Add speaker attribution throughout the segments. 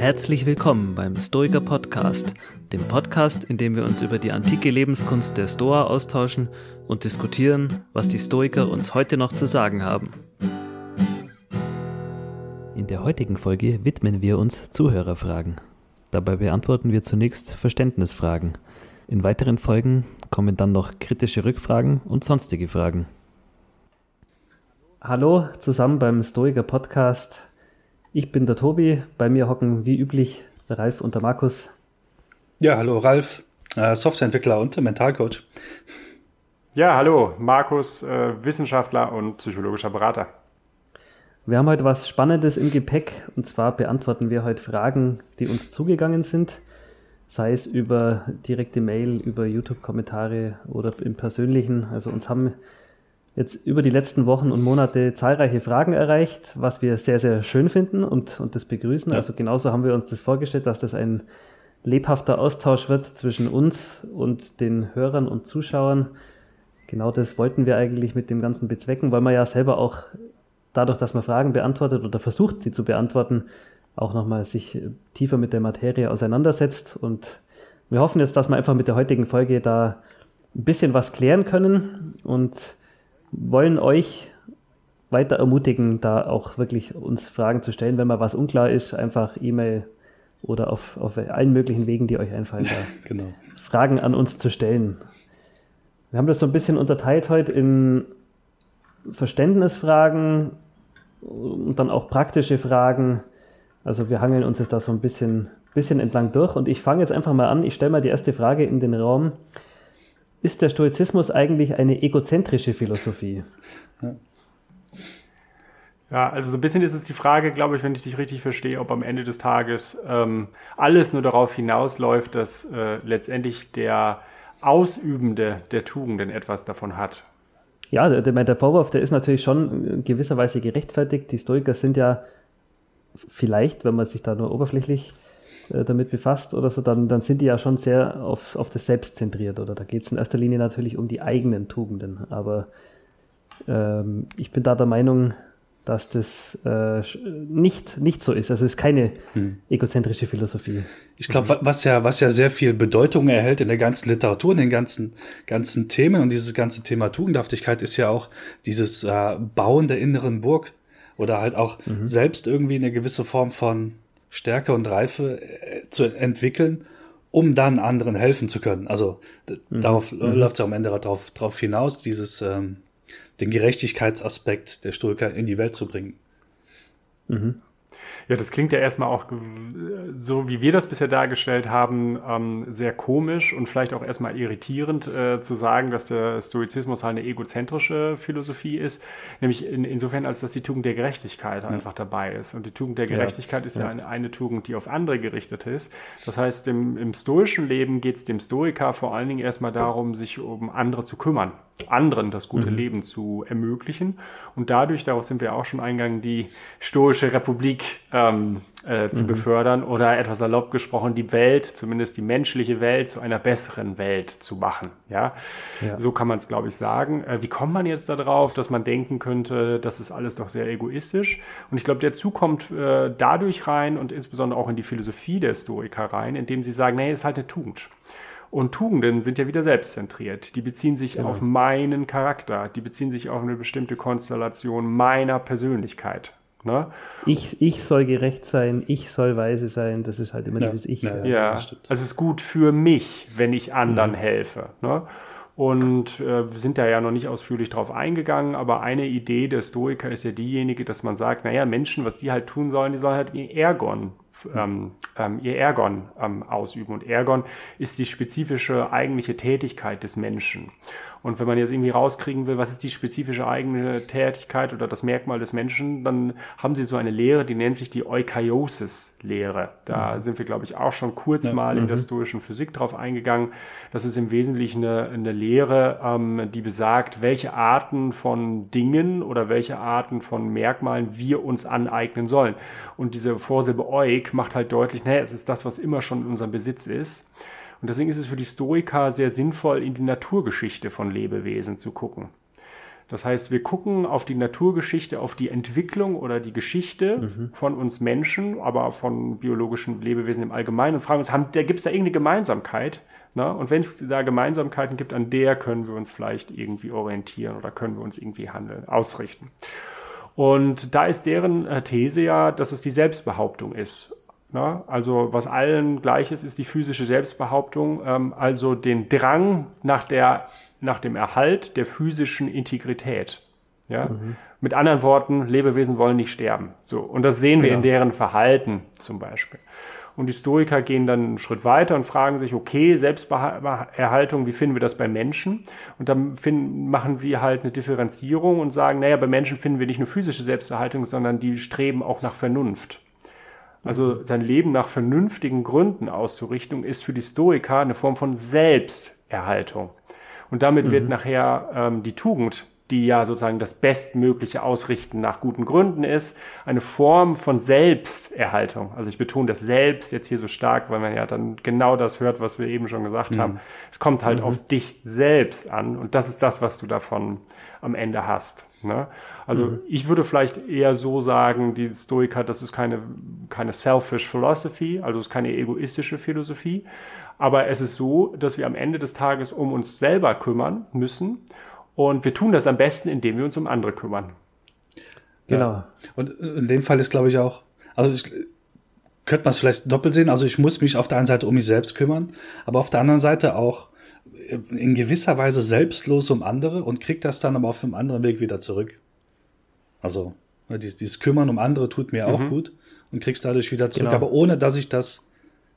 Speaker 1: Herzlich willkommen beim Stoiker Podcast, dem Podcast, in dem wir uns über die antike Lebenskunst der Stoa austauschen und diskutieren, was die Stoiker uns heute noch zu sagen haben. In der heutigen Folge widmen wir uns Zuhörerfragen. Dabei beantworten wir zunächst Verständnisfragen. In weiteren Folgen kommen dann noch kritische Rückfragen und sonstige Fragen. Hallo zusammen beim Stoiker Podcast. Ich bin der Tobi, bei mir hocken wie üblich der Ralf und der Markus.
Speaker 2: Ja, hallo Ralf, äh, Softwareentwickler und Mentalcoach.
Speaker 3: Ja, hallo, Markus, äh, Wissenschaftler und psychologischer Berater.
Speaker 1: Wir haben heute was Spannendes im Gepäck und zwar beantworten wir heute Fragen, die uns zugegangen sind, sei es über direkte Mail, über YouTube-Kommentare oder im persönlichen. Also uns haben jetzt über die letzten Wochen und Monate zahlreiche Fragen erreicht, was wir sehr, sehr schön finden und, und das begrüßen. Ja. Also genauso haben wir uns das vorgestellt, dass das ein lebhafter Austausch wird zwischen uns und den Hörern und Zuschauern. Genau das wollten wir eigentlich mit dem Ganzen bezwecken, weil man ja selber auch dadurch, dass man Fragen beantwortet oder versucht, sie zu beantworten, auch nochmal sich tiefer mit der Materie auseinandersetzt. Und wir hoffen jetzt, dass wir einfach mit der heutigen Folge da ein bisschen was klären können und wollen euch weiter ermutigen, da auch wirklich uns Fragen zu stellen. Wenn mal was unklar ist, einfach E-Mail oder auf, auf allen möglichen Wegen, die euch einfallen, da genau. Fragen an uns zu stellen. Wir haben das so ein bisschen unterteilt heute in Verständnisfragen und dann auch praktische Fragen. Also wir hangeln uns jetzt da so ein bisschen, bisschen entlang durch und ich fange jetzt einfach mal an. Ich stelle mal die erste Frage in den Raum ist der Stoizismus eigentlich eine egozentrische Philosophie?
Speaker 3: Ja. also so ein bisschen ist es die Frage, glaube ich, wenn ich dich richtig verstehe, ob am Ende des Tages ähm, alles nur darauf hinausläuft, dass äh, letztendlich der Ausübende der Tugenden etwas davon hat.
Speaker 1: Ja, der, der Vorwurf, der ist natürlich schon in gewisser Weise gerechtfertigt. Die Stoiker sind ja vielleicht, wenn man sich da nur oberflächlich äh, damit befasst oder so, dann, dann sind die ja schon sehr auf, auf das Selbst zentriert. Oder da geht es in erster Linie natürlich um die eigenen Tugenden. Aber ähm, ich bin da der Meinung, dass das äh, nicht, nicht so ist. Also es ist keine hm. egozentrische Philosophie.
Speaker 2: Ich glaube, was ja, was ja sehr viel Bedeutung erhält in der ganzen Literatur, in den ganzen, ganzen Themen und dieses ganze Thema Tugendhaftigkeit ist ja auch dieses äh, Bauen der inneren Burg oder halt auch mhm. selbst irgendwie eine gewisse Form von Stärke und Reife äh, zu entwickeln, um dann anderen helfen zu können. Also mhm. darauf mhm. läuft es am Ende darauf, darauf hinaus, dieses ähm, den Gerechtigkeitsaspekt der Stoiker in die Welt zu bringen.
Speaker 3: Mhm. Ja, das klingt ja erstmal auch so, wie wir das bisher dargestellt haben, ähm, sehr komisch und vielleicht auch erstmal irritierend äh, zu sagen, dass der Stoizismus halt eine egozentrische Philosophie ist. Nämlich in, insofern, als dass die Tugend der Gerechtigkeit ja. einfach dabei ist. Und die Tugend der Gerechtigkeit ja. ist ja, eine, eine, Tugend, die auf andere gerichtet ist. Das heißt, im, im stoischen Leben geht es dem Stoiker vor allen Dingen erstmal darum, sich um andere zu kümmern anderen das gute mhm. Leben zu ermöglichen. Und dadurch, darauf sind wir auch schon eingegangen, die stoische Republik ähm, äh, zu mhm. befördern oder etwas salopp gesprochen, die Welt, zumindest die menschliche Welt, zu einer besseren Welt zu machen. Ja, ja. so kann man es, glaube ich, sagen. Äh, wie kommt man jetzt darauf, dass man denken könnte, das ist alles doch sehr egoistisch? Und ich glaube, der Zug kommt äh, dadurch rein und insbesondere auch in die Philosophie der Stoiker rein, indem sie sagen, nee, ist halt eine Tugend. Und Tugenden sind ja wieder selbstzentriert. Die beziehen sich genau. auf meinen Charakter. Die beziehen sich auf eine bestimmte Konstellation meiner Persönlichkeit. Ne?
Speaker 1: Ich, ich soll gerecht sein, ich soll weise sein, das ist halt immer ja. dieses Ich.
Speaker 3: Ja, ja. also es ist gut für mich, wenn ich anderen mhm. helfe. Ne? Und äh, wir sind da ja noch nicht ausführlich drauf eingegangen, aber eine Idee der Stoiker ist ja diejenige, dass man sagt, naja, Menschen, was die halt tun sollen, die sollen halt ihr Ergon ähm, ähm, ihr Ergon ähm, ausüben. Und Ergon ist die spezifische eigentliche Tätigkeit des Menschen. Und wenn man jetzt irgendwie rauskriegen will, was ist die spezifische eigene Tätigkeit oder das Merkmal des Menschen, dann haben sie so eine Lehre, die nennt sich die Eukaryosis-Lehre. Da mhm. sind wir, glaube ich, auch schon kurz ja. mal in der mhm. stoischen Physik drauf eingegangen. Das ist im Wesentlichen eine, eine Lehre, ähm, die besagt, welche Arten von Dingen oder welche Arten von Merkmalen wir uns aneignen sollen. Und diese Vorsilbe Euk macht halt deutlich, naja, es ist das, was immer schon in unserem Besitz ist. Und deswegen ist es für die Stoiker sehr sinnvoll, in die Naturgeschichte von Lebewesen zu gucken. Das heißt, wir gucken auf die Naturgeschichte, auf die Entwicklung oder die Geschichte mhm. von uns Menschen, aber von biologischen Lebewesen im Allgemeinen und fragen uns, gibt es da irgendeine Gemeinsamkeit? Ne? Und wenn es da Gemeinsamkeiten gibt, an der können wir uns vielleicht irgendwie orientieren oder können wir uns irgendwie handeln, ausrichten. Und da ist deren äh, These ja, dass es die Selbstbehauptung ist. Ne? Also was allen gleich ist, ist die physische Selbstbehauptung, ähm, also den Drang nach der nach dem Erhalt der physischen Integrität. Ja? Mhm. Mit anderen Worten, Lebewesen wollen nicht sterben. So. Und das sehen wir ja. in deren Verhalten zum Beispiel. Und die Stoiker gehen dann einen Schritt weiter und fragen sich, okay, Selbsterhaltung, wie finden wir das bei Menschen? Und dann finden, machen sie halt eine Differenzierung und sagen, naja, bei Menschen finden wir nicht nur physische Selbsterhaltung, sondern die streben auch nach Vernunft. Also mhm. sein Leben nach vernünftigen Gründen auszurichten, ist für die Stoiker eine Form von Selbsterhaltung. Und damit mhm. wird nachher ähm, die Tugend, die ja sozusagen das bestmögliche Ausrichten nach guten Gründen ist, eine Form von Selbsterhaltung. Also ich betone das Selbst jetzt hier so stark, weil man ja dann genau das hört, was wir eben schon gesagt mhm. haben. Es kommt halt mhm. auf dich selbst an und das ist das, was du davon am Ende hast. Ne? Also mhm. ich würde vielleicht eher so sagen, die Stoiker, das ist keine, keine selfish philosophy, also es ist keine egoistische Philosophie, aber es ist so, dass wir am Ende des Tages um uns selber kümmern müssen. Und wir tun das am besten, indem wir uns um andere kümmern.
Speaker 2: Genau. Ja. Und in dem Fall ist, glaube ich, auch, also ich, könnte man es vielleicht doppelt sehen. Also ich muss mich auf der einen Seite um mich selbst kümmern, aber auf der anderen Seite auch in gewisser Weise selbstlos um andere und kriege das dann aber auf einem anderen Weg wieder zurück. Also dieses, dieses Kümmern um andere tut mir mhm. auch gut und kriegst dadurch wieder zurück, genau. aber ohne dass ich das,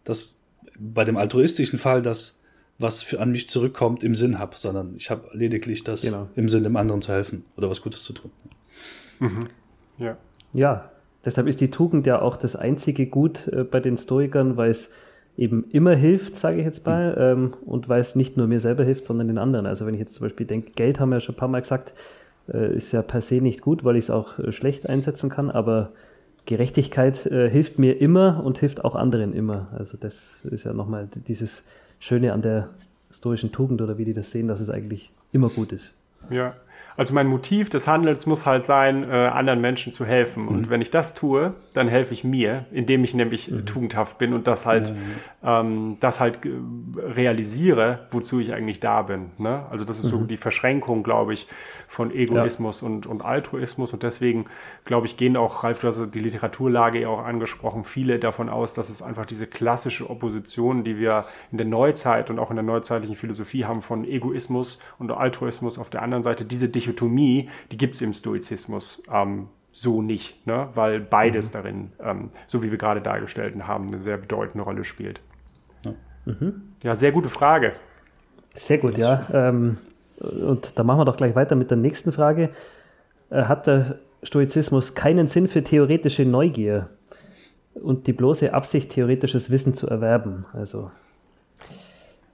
Speaker 2: das bei dem altruistischen Fall das, was für, an mich zurückkommt, im Sinn habe, sondern ich habe lediglich das genau. im Sinn, dem anderen zu helfen oder was Gutes zu tun.
Speaker 1: Mhm. Ja. Ja, deshalb ist die Tugend ja auch das einzige Gut äh, bei den Stoikern, weil es eben immer hilft, sage ich jetzt mal, mhm. ähm, und weil es nicht nur mir selber hilft, sondern den anderen. Also wenn ich jetzt zum Beispiel denke, Geld haben wir ja schon ein paar Mal gesagt, äh, ist ja per se nicht gut, weil ich es auch äh, schlecht einsetzen kann, aber Gerechtigkeit äh, hilft mir immer und hilft auch anderen immer. Also das ist ja nochmal dieses Schöne an der stoischen Tugend oder wie die das sehen, dass es eigentlich immer gut ist.
Speaker 3: Ja, also mein Motiv des Handelns muss halt sein, äh, anderen Menschen zu helfen. Mhm. Und wenn ich das tue, dann helfe ich mir, indem ich nämlich mhm. tugendhaft bin und das halt, ja, Ähm, das halt realisiere, wozu ich eigentlich da bin. Ne? Also das ist mhm. so die Verschränkung, glaube ich, von Egoismus ja. und, und Altruismus. Und deswegen, glaube ich, gehen auch, Ralf, du hast die Literaturlage ja auch angesprochen, viele davon aus, dass es einfach diese klassische Opposition, die wir in der Neuzeit und auch in der neuzeitlichen Philosophie haben, von Egoismus und Altruismus auf der anderen Seite, diese Dichotomie, die gibt es im Stoizismus ähm, so nicht, ne? weil beides mhm. darin, ähm, so wie wir gerade dargestellt haben, eine sehr bedeutende Rolle spielt. Ja, mhm. ja sehr gute Frage.
Speaker 1: Sehr gut, ja. Ähm, und da machen wir doch gleich weiter mit der nächsten Frage. Äh, hat der Stoizismus keinen Sinn für theoretische Neugier und die bloße Absicht, theoretisches Wissen zu erwerben? Also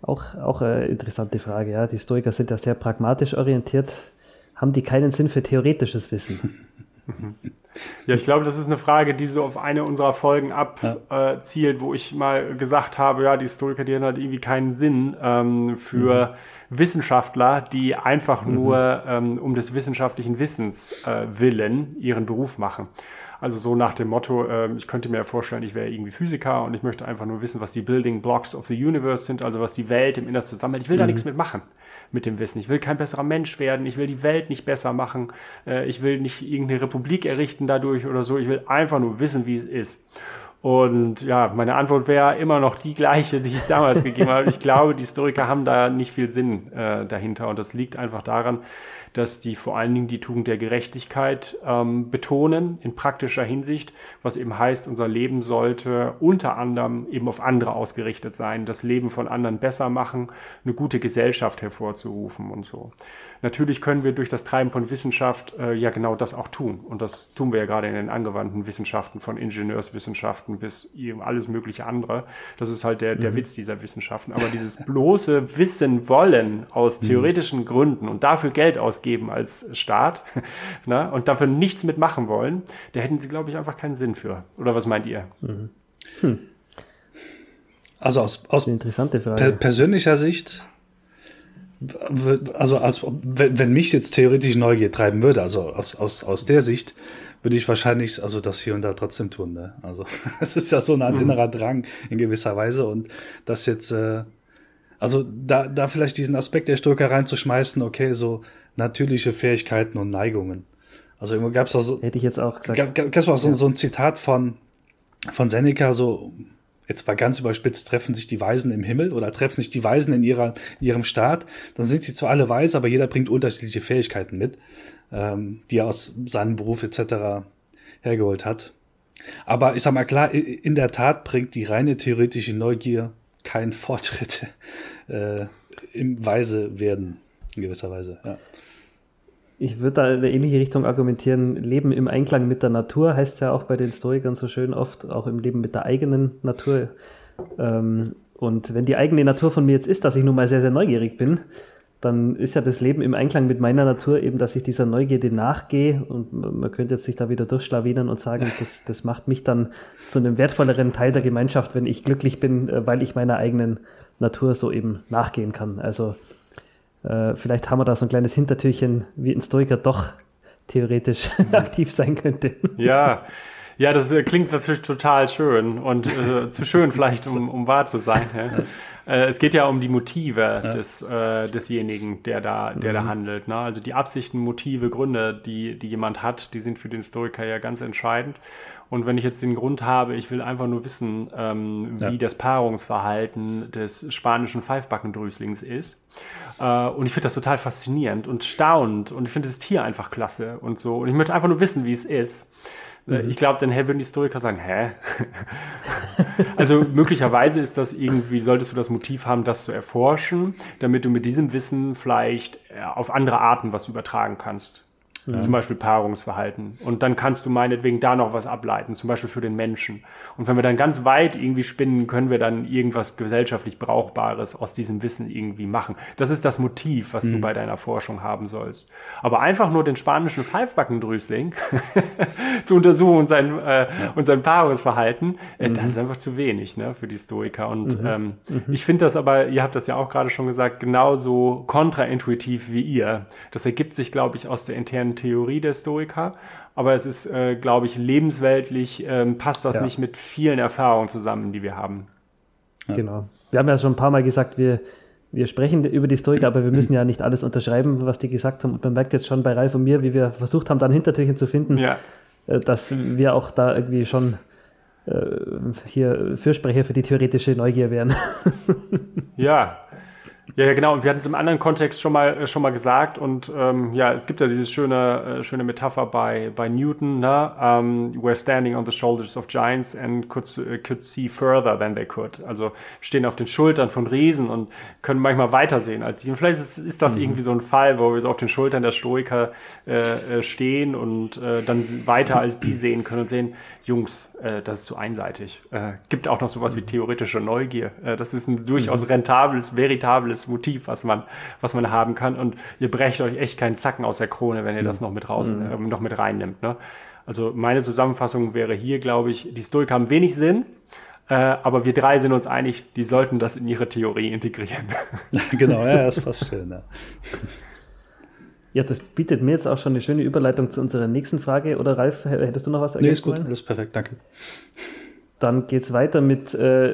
Speaker 1: auch, auch eine interessante Frage. Ja. Die Stoiker sind ja sehr pragmatisch orientiert haben die keinen Sinn für theoretisches Wissen?
Speaker 3: Ja, ich glaube, das ist eine Frage, die so auf eine unserer Folgen abzielt, ja. äh, wo ich mal gesagt habe, ja, die Historiker, die haben halt irgendwie keinen Sinn ähm, für mhm. Wissenschaftler, die einfach mhm. nur ähm, um des wissenschaftlichen Wissens äh, willen ihren Beruf machen. Also so nach dem Motto, äh, ich könnte mir vorstellen, ich wäre irgendwie Physiker und ich möchte einfach nur wissen, was die Building Blocks of the Universe sind, also was die Welt im Innersten zusammenhält. Ich will mhm. da nichts mitmachen mit dem Wissen. Ich will kein besserer Mensch werden, ich will die Welt nicht besser machen, äh, ich will nicht irgendeine Republik errichten dadurch oder so, ich will einfach nur wissen, wie es ist. Und ja, meine Antwort wäre immer noch die gleiche, die ich damals gegeben habe. Ich glaube, die Historiker haben da nicht viel Sinn äh, dahinter. Und das liegt einfach daran, dass die vor allen Dingen die Tugend der Gerechtigkeit ähm, betonen in praktischer Hinsicht, was eben heißt, unser Leben sollte unter anderem eben auf andere ausgerichtet sein, das Leben von anderen besser machen, eine gute Gesellschaft hervorzurufen und so. Natürlich können wir durch das Treiben von Wissenschaft äh, ja genau das auch tun. Und das tun wir ja gerade in den angewandten Wissenschaften, von Ingenieurswissenschaften bis eben alles mögliche andere. Das ist halt der, der mhm. Witz dieser Wissenschaften. Aber dieses bloße Wissen wollen aus mhm. theoretischen mhm. Gründen und dafür Geld ausgeben als Staat ne, und dafür nichts mitmachen wollen, da hätten sie, glaube ich, einfach keinen Sinn für. Oder was meint ihr? Mhm. Hm.
Speaker 2: Also aus, aus
Speaker 1: interessante Frage.
Speaker 2: persönlicher Sicht also als, wenn, wenn mich jetzt theoretisch Neugier treiben würde, also aus, aus, aus der Sicht, würde ich wahrscheinlich also das hier und da trotzdem tun. Ne? Also es ist ja so Art mhm. innerer Drang in gewisser Weise und das jetzt, äh, also da, da vielleicht diesen Aspekt der Stoiker reinzuschmeißen, okay, so natürliche Fähigkeiten und Neigungen. Also immer gab es auch so.
Speaker 1: Hätte ich jetzt auch gesagt.
Speaker 2: Gab, gab es auch so, ja. so ein Zitat von, von Seneca, so jetzt mal ganz überspitzt, treffen sich die Weisen im Himmel oder treffen sich die Weisen in, ihrer, in ihrem Staat, dann sind sie zwar alle weise, aber jeder bringt unterschiedliche Fähigkeiten mit, ähm, die er aus seinem Beruf etc. hergeholt hat. Aber ich sag mal klar, in der Tat bringt die reine theoretische Neugier keinen Fortschritt äh, im Weise werden, in gewisser Weise. Ja.
Speaker 1: Ich würde da in eine ähnliche Richtung argumentieren. Leben im Einklang mit der Natur heißt ja auch bei den Stoikern so schön oft, auch im Leben mit der eigenen Natur. Ähm, und wenn die eigene Natur von mir jetzt ist, dass ich nun mal sehr, sehr neugierig bin, dann ist ja das Leben im Einklang mit meiner Natur eben, dass ich dieser Neugierde nachgehe und man könnte jetzt sich da wieder durchschlawinern und sagen, das, das macht mich dann zu einem wertvolleren Teil der Gemeinschaft, wenn ich glücklich bin, äh, weil ich meiner eigenen Natur so eben nachgehen kann. Also äh, vielleicht haben wir da so ein kleines Hintertürchen, wie ein Stoiker doch theoretisch aktiv sein könnte.
Speaker 3: Ja, ja, das äh, klingt natürlich total schön und äh, zu schön vielleicht, um, um wahr zu sein. Ja. Äh, es geht ja um die Motive ja. des, äh, desjenigen, der da, der mhm. da handelt. Ne? Also die Absichten, Motive, Gründe, die, die jemand hat, die sind für den Historiker ja ganz entscheidend. Und wenn ich jetzt den Grund habe, ich will einfach nur wissen, ähm, wie ja. das Paarungsverhalten des spanischen Pfeifbackendrüslings ist. Äh, und ich finde das total faszinierend und staunend. Und ich finde das Tier einfach klasse und so. Und ich möchte einfach nur wissen, wie es ist. Äh, mhm. Ich glaube, dann würden die Historiker sagen, hä? also möglicherweise ist das irgendwie, solltest du das Motiv haben, das zu erforschen, damit du mit diesem Wissen vielleicht äh, auf andere Arten was übertragen kannst. Ja. Zum Beispiel Paarungsverhalten. Und dann kannst du meinetwegen da noch was ableiten, zum Beispiel für den Menschen. Und wenn wir dann ganz weit irgendwie spinnen, können wir dann irgendwas gesellschaftlich Brauchbares aus diesem Wissen irgendwie machen. Das ist das Motiv, was mhm. du bei deiner Forschung haben sollst. Aber einfach nur den spanischen Pfeifbackendrüsling zu untersuchen und sein, äh, ja. und sein Paarungsverhalten, äh, mhm. das ist einfach zu wenig ne, für die Stoiker. Und mhm. ähm, mhm. ich finde das aber, ihr habt das ja auch gerade schon gesagt, genauso kontraintuitiv wie ihr. Das ergibt sich, glaube ich, aus der internen Theorie der Stoiker, aber es ist, äh, glaube ich, lebensweltlich ähm, passt das ja. nicht mit vielen Erfahrungen zusammen, die wir haben.
Speaker 1: Ja. Genau. Wir haben ja schon ein paar Mal gesagt, wir, wir sprechen über die Stoiker, aber wir müssen ja nicht alles unterschreiben, was die gesagt haben. Und man merkt jetzt schon bei Ralf und mir, wie wir versucht haben, dann Hintertürchen zu finden, ja. äh, dass wir auch da irgendwie schon äh, hier Fürsprecher für die theoretische Neugier wären.
Speaker 3: ja, ja, ja, genau. Und wir hatten es im anderen Kontext schon mal, äh, schon mal gesagt. Und ähm, ja, es gibt ja diese schöne, äh, schöne Metapher bei, bei Newton, ne? Um, we're standing on the shoulders of giants and could, uh, could see further than they could. Also stehen auf den Schultern von Riesen und können manchmal weitersehen als sie. Und vielleicht ist, ist das mhm. irgendwie so ein Fall, wo wir so auf den Schultern der Stoiker äh, äh stehen und äh, dann weiter als die sehen können und sehen, Jungs, äh, das ist zu einseitig. Äh, gibt auch noch sowas wie theoretische Neugier. Äh, das ist ein durchaus mhm. rentables, veritables Motiv, was man, was man haben kann. Und ihr brecht euch echt keinen Zacken aus der Krone, wenn ihr das mhm. noch mit raus, mhm. äh, noch mit reinnimmt. Ne? Also meine Zusammenfassung wäre hier, glaube ich, die Stoiker haben wenig Sinn. Äh, aber wir drei sind uns einig, die sollten das in ihre Theorie integrieren.
Speaker 2: genau, ja, das passt schön. Ja.
Speaker 1: Ja, das bietet mir jetzt auch schon eine schöne Überleitung zu unserer nächsten Frage. Oder Ralf, hättest du noch was
Speaker 2: ergänzen Nee, ist gut, alles perfekt, danke.
Speaker 1: Dann geht es weiter mit äh,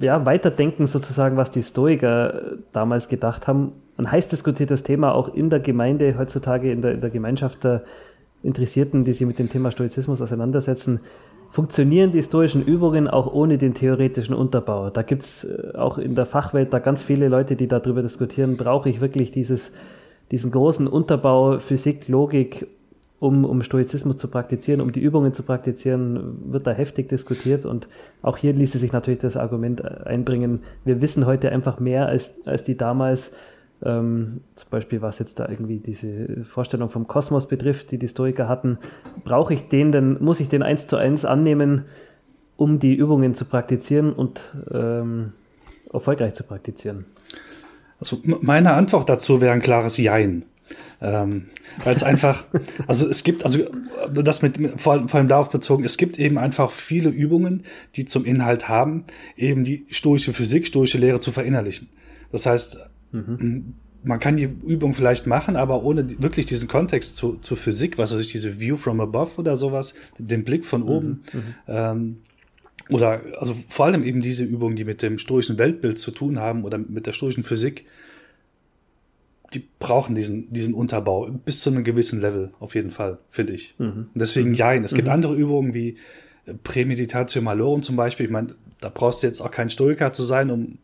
Speaker 1: ja, Weiterdenken sozusagen, was die Stoiker damals gedacht haben. Ein heiß diskutiertes Thema auch in der Gemeinde, heutzutage in der, in der Gemeinschaft der Interessierten, die sich mit dem Thema Stoizismus auseinandersetzen. Funktionieren die stoischen Übungen auch ohne den theoretischen Unterbau? Da gibt es äh, auch in der Fachwelt da ganz viele Leute, die darüber diskutieren, brauche ich wirklich dieses diesen großen Unterbau Physik, Logik, um, um Stoizismus zu praktizieren, um die Übungen zu praktizieren, wird da heftig diskutiert. Und auch hier ließe sich natürlich das Argument einbringen, wir wissen heute einfach mehr als, als die damals. Ähm, zum Beispiel, was jetzt da irgendwie diese Vorstellung vom Kosmos betrifft, die die Stoiker hatten, brauche ich den denn, muss ich den eins zu eins annehmen, um die Übungen zu praktizieren und ähm, erfolgreich zu praktizieren?
Speaker 2: Also meine Antwort dazu wäre ein klares Jein. Ähm, weil es einfach, also es gibt, also das mit, vor allem, vor allem darauf bezogen, es gibt eben einfach viele Übungen, die zum Inhalt haben, eben die stoische Physik, stoische Lehre zu verinnerlichen. Das heißt, mhm. man kann die Übung vielleicht machen, aber ohne die, wirklich diesen Kontext zu, zur Physik, was weiß ich, diese View from above oder sowas, den Blick von oben. Mhm, mhm. ähm, oder also vor allem eben diese Übungen, die mit dem stoischen Weltbild zu tun haben oder mit der stoischen Physik, die brauchen diesen, diesen Unterbau bis zu einem gewissen Level, auf jeden Fall, finde ich. Mhm. Und deswegen, mhm. ja, es gibt mhm. andere Übungen wie äh, Prämeditatio Malorum zum Beispiel. Ich meine, da brauchst du jetzt auch kein Stoiker zu sein, um,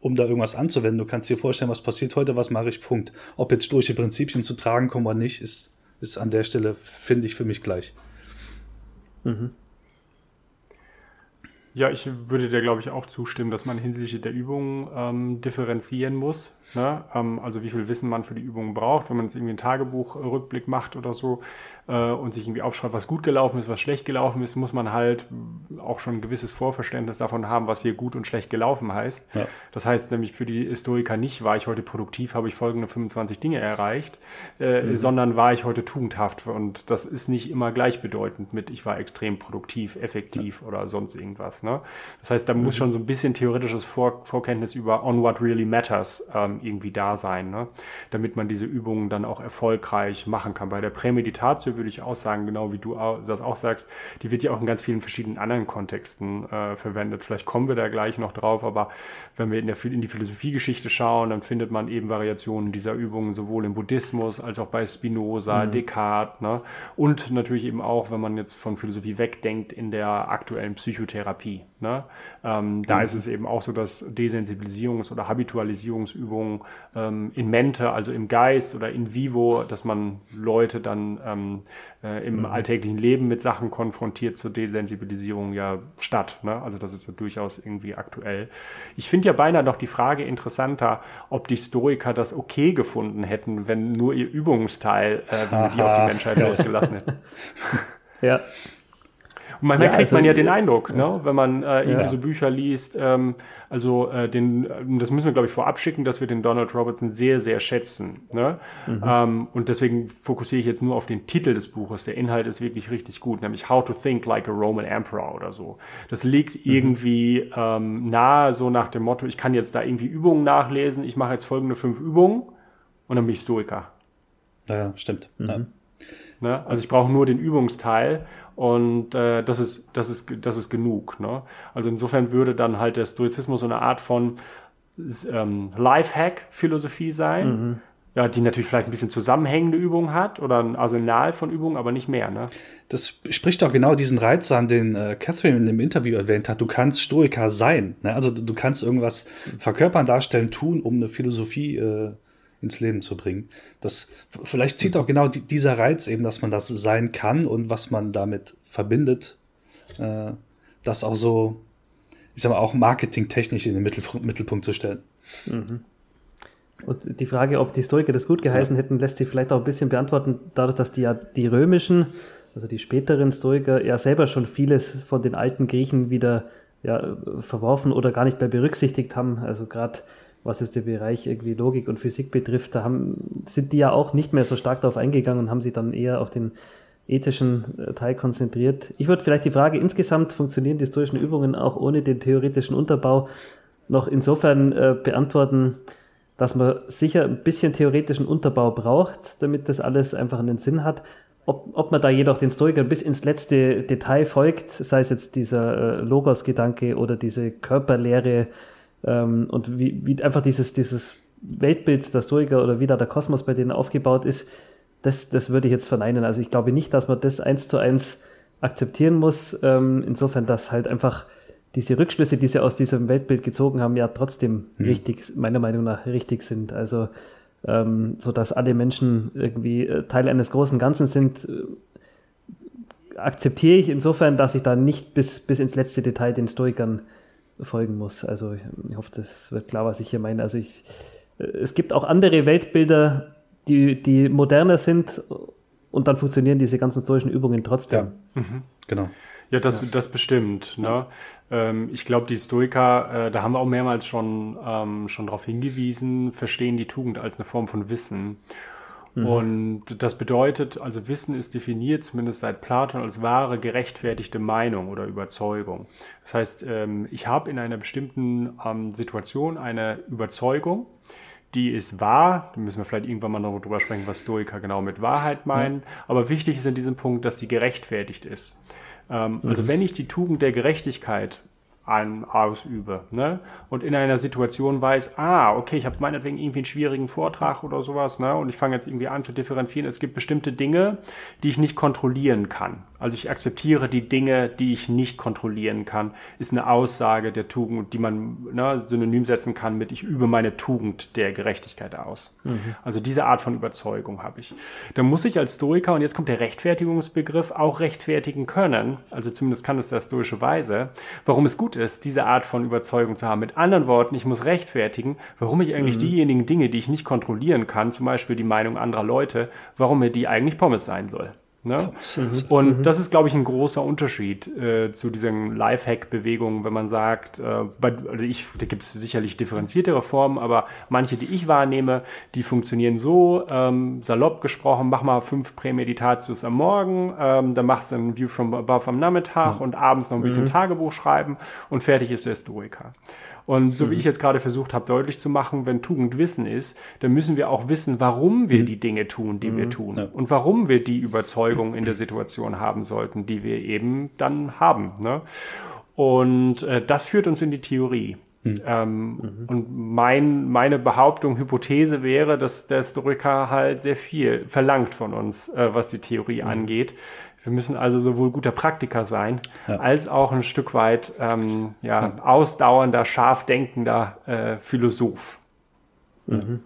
Speaker 2: um da irgendwas anzuwenden. Du kannst dir vorstellen, was passiert heute, was mache ich, Punkt. Ob jetzt stoische Prinzipien zu tragen kommen oder nicht, ist, ist an der Stelle, finde ich, für mich gleich. Mhm.
Speaker 3: Ja, ich würde dir, glaube ich, auch zustimmen, dass man hinsichtlich der Übungen ähm, differenzieren muss. Ne? Ähm, also wie viel Wissen man für die Übungen braucht, wenn man jetzt irgendwie einen Tagebuchrückblick macht oder so äh, und sich irgendwie aufschreibt, was gut gelaufen ist, was schlecht gelaufen ist, muss man halt auch schon ein gewisses Vorverständnis davon haben, was hier gut und schlecht gelaufen heißt. Ja. Das heißt nämlich für die Historiker nicht, war ich heute produktiv, habe ich folgende 25 Dinge erreicht, äh, mhm. sondern war ich heute tugendhaft. Und das ist nicht immer gleichbedeutend mit, ich war extrem produktiv, effektiv ja. oder sonst irgendwas. Ne? Das heißt, da mhm. muss schon so ein bisschen theoretisches Vor Vorkenntnis über on what really matters ähm, irgendwie da sein, ne? damit man diese Übungen dann auch erfolgreich machen kann. Bei der Prämeditatio würde ich auch sagen, genau wie du das auch sagst, die wird ja auch in ganz vielen verschiedenen anderen Kontexten äh, verwendet. Vielleicht kommen wir da gleich noch drauf, aber wenn wir in, der, in die Philosophiegeschichte schauen, dann findet man eben Variationen dieser Übungen sowohl im Buddhismus als auch bei Spinoza, mhm. Descartes ne? und natürlich eben auch, wenn man jetzt von Philosophie wegdenkt, in der aktuellen Psychotherapie. Ne? Ähm, da mhm. ist es eben auch so, dass Desensibilisierungs- oder Habitualisierungsübungen ähm, in Mente, also im Geist oder in vivo, dass man Leute dann ähm, äh, im mhm. alltäglichen Leben mit Sachen konfrontiert zur Desensibilisierung ja statt. Ne? Also das ist ja durchaus irgendwie aktuell. Ich finde ja beinahe noch die Frage interessanter, ob die Stoiker das okay gefunden hätten, wenn nur ihr Übungsteil, äh, wenn wir die auf die Menschheit losgelassen hätten.
Speaker 1: ja.
Speaker 3: Und manchmal ja, kriegt also, man ja den Eindruck, ne, wenn man äh, irgendwie ja. so Bücher liest, ähm, also äh, den, das müssen wir, glaube ich, vorab schicken, dass wir den Donald Robertson sehr, sehr schätzen. Ne? Mhm. Ähm, und deswegen fokussiere ich jetzt nur auf den Titel des Buches. Der Inhalt ist wirklich richtig gut, nämlich How to Think Like a Roman Emperor oder so. Das liegt mhm. irgendwie ähm, nahe, so nach dem Motto, ich kann jetzt da irgendwie Übungen nachlesen, ich mache jetzt folgende fünf Übungen und dann bin ich Stoiker.
Speaker 2: Ja, stimmt. Mhm. Ja.
Speaker 3: Ne? Also ich brauche nur den Übungsteil und äh, das, ist, das, ist, das ist genug. Ne? Also insofern würde dann halt der Stoizismus so eine Art von ähm, Lifehack-Philosophie sein. Mhm. Ja, die natürlich vielleicht ein bisschen zusammenhängende Übungen hat oder ein Arsenal von Übungen, aber nicht mehr. Ne?
Speaker 2: Das spricht doch genau diesen Reiz an, den äh, Catherine in dem Interview erwähnt hat. Du kannst Stoiker sein. Ne? Also du, du, kannst irgendwas verkörpern, darstellen, tun, um eine Philosophie äh, ins Leben zu bringen. Das vielleicht zieht auch genau die, dieser Reiz eben, dass man das sein kann und was man damit verbindet, äh, das auch so, ich sag mal, auch marketingtechnisch in den Mittel, Mittelpunkt zu stellen. Mhm.
Speaker 1: Und die Frage, ob die Historiker das gut geheißen ja. hätten, lässt sich vielleicht auch ein bisschen beantworten, dadurch, dass die ja die römischen, also die späteren Stoiker, ja selber schon vieles von den alten Griechen wieder ja, verworfen oder gar nicht mehr berücksichtigt haben. Also gerade was es den Bereich irgendwie Logik und Physik betrifft, da haben, sind die ja auch nicht mehr so stark darauf eingegangen und haben sich dann eher auf den ethischen äh, Teil konzentriert. Ich würde vielleicht die Frage insgesamt, funktionieren die historischen Übungen auch ohne den theoretischen Unterbau, noch insofern äh, beantworten, dass man sicher ein bisschen theoretischen Unterbau braucht, damit das alles einfach einen Sinn hat. Ob, ob man da jedoch den Stoikern bis ins letzte Detail folgt, sei es jetzt dieser äh, Logos-Gedanke oder diese Körperlehre, ähm, und wie, wie einfach dieses, dieses Weltbild der Stoiker oder wie da der Kosmos bei denen aufgebaut ist, das, das würde ich jetzt verneinen. Also ich glaube nicht, dass man das eins zu eins akzeptieren muss. Ähm, insofern, dass halt einfach diese Rückschlüsse, die sie aus diesem Weltbild gezogen haben, ja trotzdem mhm. richtig, meiner Meinung nach richtig sind. Also ähm, so dass alle Menschen irgendwie äh, Teil eines großen Ganzen sind, äh, akzeptiere ich insofern, dass ich da nicht bis, bis ins letzte Detail den Stoikern folgen muss. Also ich hoffe, das wird klar, was ich hier meine. Also ich, äh, es gibt auch andere Weltbilder, die, die moderner sind und dann funktionieren diese ganzen stoischen Übungen trotzdem.
Speaker 2: Ja, mhm. genau.
Speaker 3: Ja, das, ja. das bestimmt. Ne? Ähm, ich glaube, die Stoiker, äh, da haben wir auch mehrmals schon, ähm, schon darauf hingewiesen, verstehen die Tugend als eine Form von Wissen. Mhm. Und das bedeutet, also Wissen ist definiert, zumindest seit Platon, als wahre, gerechtfertigte Meinung oder Überzeugung. Das heißt, ähm, ich habe in einer bestimmten ähm, Situation eine Überzeugung, die ist wahr. Da müssen wir vielleicht irgendwann mal noch drüber sprechen, was Stoiker genau mit Wahrheit meinen. Ja. Aber wichtig ist in diesem Punkt, dass die gerechtfertigt ist. Ähm, also mhm. Also wenn ich die Tugend der Gerechtigkeit an, ausübe. Ne? Und in einer Situation weiß, ah, okay, ich habe meinetwegen irgendwie einen schwierigen Vortrag oder sowas, ne? Und ich fange jetzt irgendwie an zu differenzieren. Es gibt bestimmte Dinge, die ich nicht kontrollieren kann. Also ich akzeptiere die Dinge, die ich nicht kontrollieren kann, ist eine Aussage der Tugend, die man ne, synonym setzen kann mit ich übe meine Tugend der Gerechtigkeit aus. Mhm. Also diese Art von Überzeugung habe ich. Da muss ich als Stoiker, und jetzt kommt der Rechtfertigungsbegriff, auch rechtfertigen können, also zumindest kann es der stoische Weise, warum es gut ist, diese Art von Überzeugung zu haben. Mit anderen Worten, ich muss rechtfertigen, warum ich eigentlich mhm. diejenigen Dinge, die ich nicht kontrollieren kann, zum Beispiel die Meinung anderer Leute, warum mir die eigentlich Pommes sein soll. Ne? Und mhm. das ist, glaube ich, ein großer Unterschied äh, zu diesen Lifehack-Bewegungen, wenn man sagt, äh, bei, also ich, da gibt es sicherlich differenziertere Formen, aber manche, die ich wahrnehme, die funktionieren so, ähm, salopp gesprochen, mach mal fünf Prämeditatius am Morgen, ähm, dann machst du ein View from Above am Nachmittag mhm. und abends noch ein bisschen mhm. Tagebuch schreiben und fertig ist der Stoiker. Und so wie mhm. ich jetzt gerade versucht habe, deutlich zu machen, wenn Tugend Wissen ist, dann müssen wir auch wissen, warum wir mhm. die Dinge tun, die wir mhm. tun. Ja. Und warum wir die Überzeugung in der Situation haben sollten, die wir eben dann haben. Ne? Und äh, das führt uns in die Theorie. Mhm. Ähm, mhm. Und mein, meine Behauptung, Hypothese wäre, dass der Historiker halt sehr viel verlangt von uns, äh, was die Theorie mhm. angeht. Wir müssen also sowohl guter Praktiker sein, ja. als auch ein Stück weit ähm, ja, ja. ausdauernder, scharf denkender äh, Philosoph. Mhm.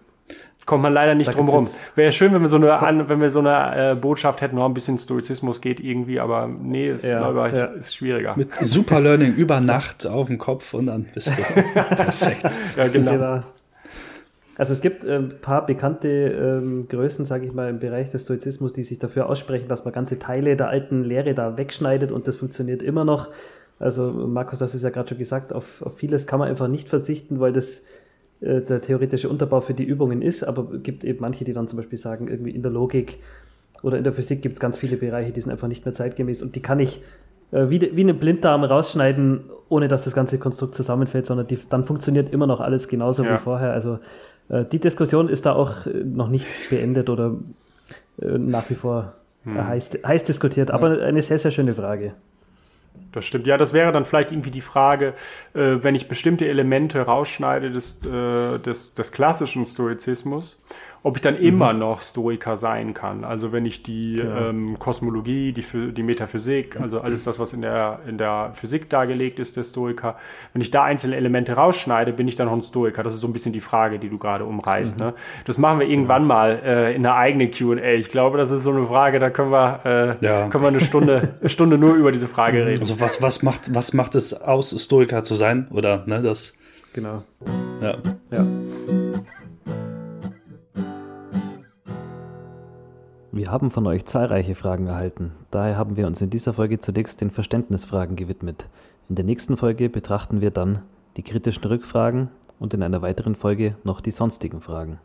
Speaker 3: Kommt man leider nicht da drum rum. Wäre schön, wenn wir so eine, an, wenn wir so eine äh, Botschaft hätten, noch ein bisschen Stoizismus geht irgendwie, aber nee, ist, ja, ich, ist schwieriger.
Speaker 2: Mit Super Learning über Nacht auf dem Kopf und dann bist du perfekt.
Speaker 1: ja, genau. Also es gibt ein ähm, paar bekannte ähm, Größen, sage ich mal, im Bereich des Stoizismus, die sich dafür aussprechen, dass man ganze Teile der alten Lehre da wegschneidet und das funktioniert immer noch. Also Markus, das ist ja gerade schon gesagt, auf, auf vieles kann man einfach nicht verzichten, weil das äh, der theoretische Unterbau für die Übungen ist, aber es gibt eben manche, die dann zum Beispiel sagen, irgendwie in der Logik oder in der Physik gibt es ganz viele Bereiche, die sind einfach nicht mehr zeitgemäß und die kann ich äh, wie, wie einen Blinddarm rausschneiden, ohne dass das ganze Konstrukt zusammenfällt, sondern die, dann funktioniert immer noch alles genauso ja. wie vorher. Also die Diskussion ist da auch äh, noch nicht beendet oder äh, nach wie vor hm. heiß, heiß diskutiert, aber eine sehr, sehr schöne Frage.
Speaker 3: Das stimmt. Ja, das wäre dann vielleicht irgendwie die Frage, äh, wenn ich bestimmte Elemente rausschneide des, äh, des, des klassischen Stoizismus, ob ich dann mhm. immer noch Stoiker sein kann. Also wenn ich die ja. ähm, Kosmologie, die, die Metaphysik, also alles das, was in der, in der Physik dargelegt ist, der Stoiker, wenn ich da einzelne Elemente rausschneide, bin ich dann noch ein Stoiker. Das ist so ein bisschen die Frage, die du gerade umreißt. Mhm. Ne? Das machen wir irgendwann ja. mal äh, in einer eigenen Q&A. Ich glaube, das ist so eine Frage, da können wir, äh, ja. können wir eine Stunde, eine Stunde nur über diese Frage reden.
Speaker 2: Also was, was, macht, was macht es aus, Stoiker zu sein? Oder ne, das...
Speaker 1: Genau.
Speaker 2: Ja. ja.
Speaker 1: Wir haben von euch zahlreiche Fragen erhalten. Daher haben wir uns in dieser Folge zunächst den Verständnisfragen gewidmet. In der nächsten Folge betrachten wir dann die kritischen Rückfragen und in einer weiteren Folge noch die sonstigen Fragen.